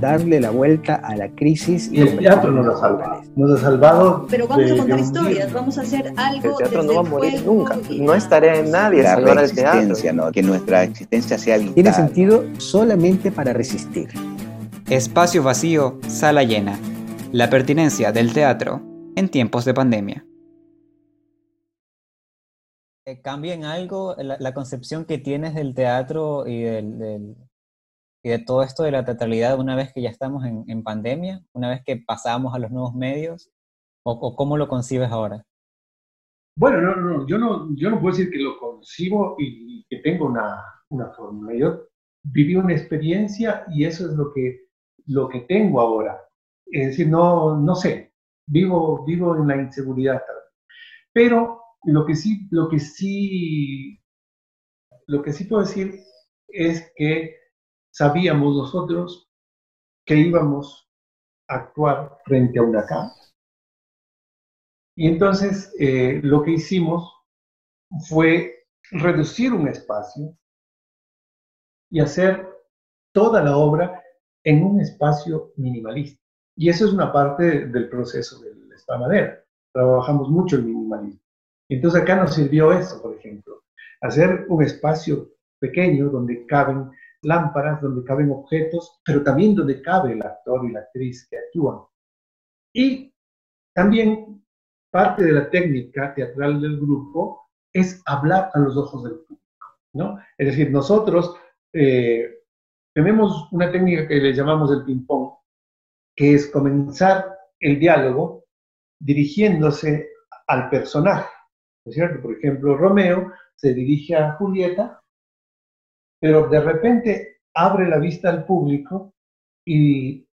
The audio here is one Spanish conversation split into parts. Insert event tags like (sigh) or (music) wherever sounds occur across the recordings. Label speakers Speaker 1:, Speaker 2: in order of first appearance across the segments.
Speaker 1: darle la vuelta a la crisis.
Speaker 2: Y el teatro nos ha salvado. Nos ha salvado.
Speaker 3: Pero vamos a contar historias, vamos a hacer algo.
Speaker 4: El teatro no va a morir nunca. No es tarea de nadie
Speaker 5: la
Speaker 4: salvar el
Speaker 5: teatro. ¿no? Que nuestra existencia sea vital.
Speaker 1: Tiene sentido solamente para resistir.
Speaker 6: Espacio vacío, sala llena. La pertinencia del teatro en tiempos de pandemia.
Speaker 7: ¿Cambia en algo la, concepción que tienes del teatro y, del, y de todo esto de la teatralidad una vez que ya estamos en, pandemia, una vez que pasamos a los nuevos medios? ¿O, cómo lo concibes ahora?
Speaker 2: Bueno, no, no, yo no, yo no puedo decir que lo concibo y, que tengo una, una fórmula. Yo viví una experiencia y eso es lo que, lo que tengo ahora. Es decir, no, no sé, vivo, vivo en la inseguridad. Pero lo que sí, lo que sí, lo que sí puedo decir es que sabíamos nosotros que íbamos a actuar frente a una casa. Y entonces eh, lo que hicimos fue reducir un espacio y hacer toda la obra en un espacio minimalista. Y eso es una parte del proceso de la madera. Trabajamos mucho el minimalismo. Entonces acá nos sirvió eso, por ejemplo, hacer un espacio pequeño donde caben lámparas, donde caben objetos, pero también donde cabe el actor y la actriz que actúan. Y también parte de la técnica teatral del grupo es hablar a los ojos del público, ¿no? Es decir, nosotros eh, tenemos una técnica que le llamamos el ping-pong, que es comenzar el diálogo dirigiéndose al personaje? Por ejemplo, Romeo se dirige a Julieta, pero de repente abre la vista al público y,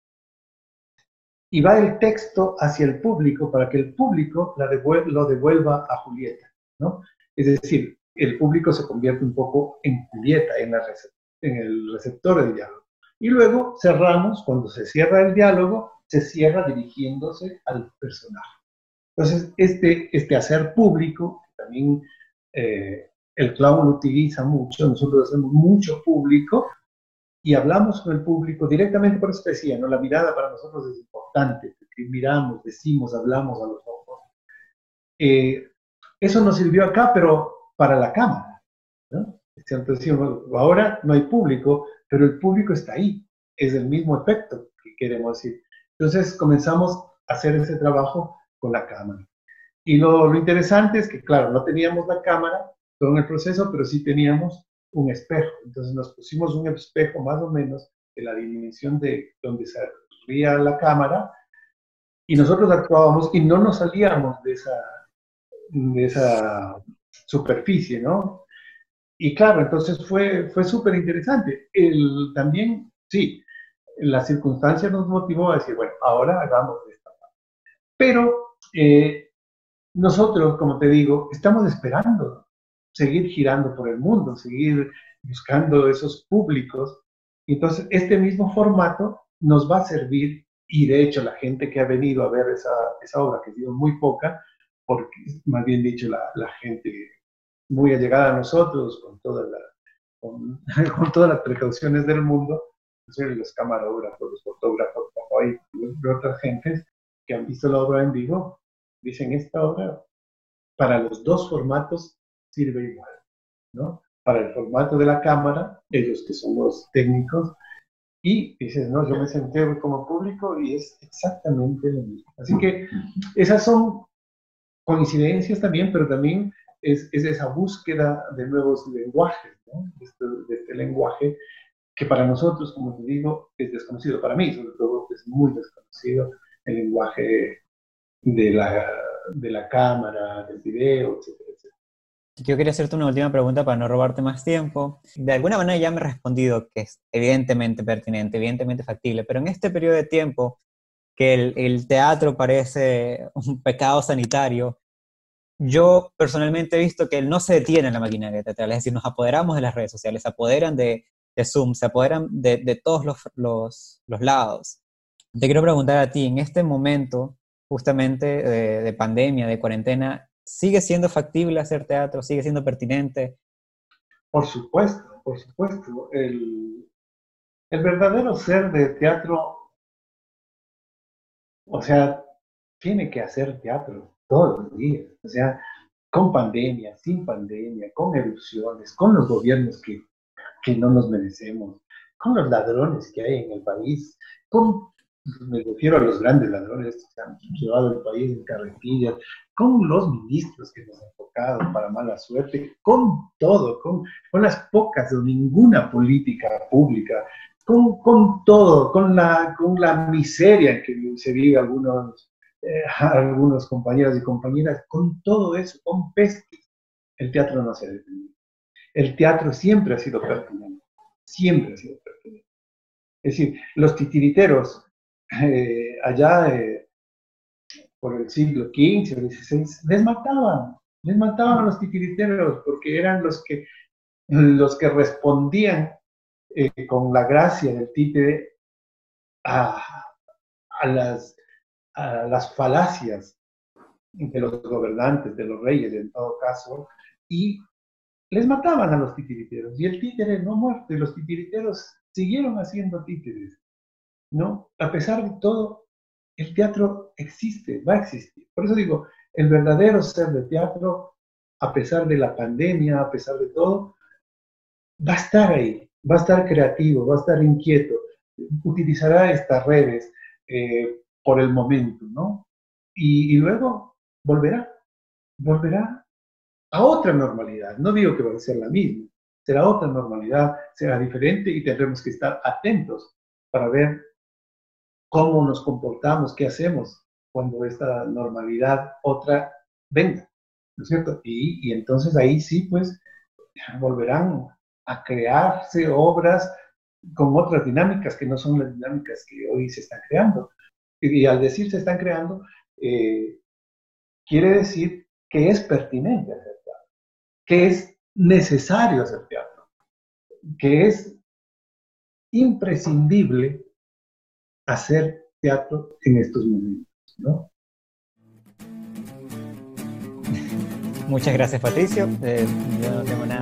Speaker 2: y va el texto hacia el público para que el público la lo devuelva a Julieta, ¿no? Es decir, el público se convierte un poco en Julieta, en, en el receptor del diálogo. Y luego cerramos, cuando se cierra el diálogo, se cierra dirigiéndose al personaje. Entonces, este, este hacer público, también eh, el clown lo utiliza mucho, nosotros hacemos mucho público y hablamos con el público directamente por especie, ¿no? La mirada para nosotros es importante, porque miramos, decimos, hablamos a los ojos. Eh, eso nos sirvió acá, pero para la cámara, ¿no? Entonces, ahora no hay público, pero el público está ahí, es el mismo efecto que queremos decir. Entonces comenzamos a hacer ese trabajo con la cámara. Y lo, interesante es que, claro, no teníamos la cámara todo en el proceso, pero sí teníamos un espejo. Entonces nos pusimos un espejo más o menos de la dimensión de donde se veía la cámara y nosotros actuábamos y no nos salíamos de esa, de esa superficie, ¿no? Y claro, entonces fue, fue súper interesante. También, sí, la circunstancia nos motivó a decir, bueno, ahora hagamos esta parte. Pero eh, nosotros, como te digo, estamos esperando seguir girando por el mundo, seguir buscando esos públicos. Entonces, este mismo formato nos va a servir, y de hecho la gente que ha venido a ver esa, esa obra, que ha sido muy poca, porque más bien dicho, la, la gente muy allegada a nosotros, con, toda la, con, (laughs) con todas las precauciones del mundo, los camarógrafos, los fotógrafos, y otras gentes que han visto la obra en vivo, dicen, esta obra para los dos formatos sirve igual, ¿no? Para el formato de la cámara, ellos que son los técnicos, y dices, no, yo me senté como público y es exactamente lo mismo. Así que esas son coincidencias también, pero también es, esa búsqueda de nuevos lenguajes, ¿no? Este, de este, lenguaje que para nosotros, como te digo, es desconocido. Para mí, sobre todo, es muy desconocido el lenguaje de la, de la cámara, del video, etcétera.
Speaker 7: Yo quería hacerte una última pregunta para no robarte más tiempo. De alguna manera ya me he respondido que es evidentemente pertinente, evidentemente factible, pero en este periodo de tiempo que el, el teatro parece un pecado sanitario, yo personalmente he visto que no se detiene en la maquinaria teatral, es decir, nos apoderamos de las redes sociales, se apoderan de, de Zoom, se apoderan de, de todos los, los, los, lados. Te quiero preguntar a ti, en este momento, justamente de, pandemia, de cuarentena, ¿sigue siendo factible hacer teatro? ¿Sigue siendo pertinente?
Speaker 2: Por supuesto, por supuesto. El, el verdadero ser de teatro o sea, tiene que hacer teatro todos los días, o sea, con pandemia, sin pandemia, con erupciones, con los gobiernos que, que no nos merecemos, con los ladrones que hay en el país, con, me refiero a los grandes ladrones que han llevado el país en carretillas, con los ministros que nos han tocado para mala suerte, con todo, con, con las pocas o ninguna política pública, con, con, todo, con la, con la miseria que se vive algunos, eh, (laughs) algunos compañeros y compañeras, con todo eso, con pestes, el teatro no se ha detenido. El teatro siempre ha sido pertinente, siempre ha sido pertinente. Es decir, los titiriteros eh, allá eh, por el siglo XV o XVI les mataban, les mataban a los titiriteros porque eran los que, los que respondían eh, con la gracia del títere a, a, las, a las falacias de los gobernantes, de los reyes en todo caso, y les mataban a los titiriteros. Y el títere no muerto, y los titiriteros siguieron haciendo títeres. ¿No? A pesar de todo, el teatro existe, va a existir. Por eso digo, el verdadero ser de teatro, a pesar de la pandemia, a pesar de todo, va a estar ahí, va a estar creativo, va a estar inquieto, utilizará estas redes eh, por el momento, ¿no? Y, y luego volverá, volverá a otra normalidad. No digo que va a ser la misma, será otra normalidad, será diferente y tendremos que estar atentos para ver cómo nos comportamos, qué hacemos cuando esta normalidad otra venga, ¿no es cierto? Y, entonces ahí sí, pues, volverán a crearse obras con otras dinámicas que no son las dinámicas que hoy se están creando. Y, al decir se están creando, eh, quiere decir que es pertinente hacer teatro, que es necesario hacer teatro, que es imprescindible hacer teatro en estos momentos, ¿no?
Speaker 7: Muchas gracias, Patricio. Eh, yo no tengo nada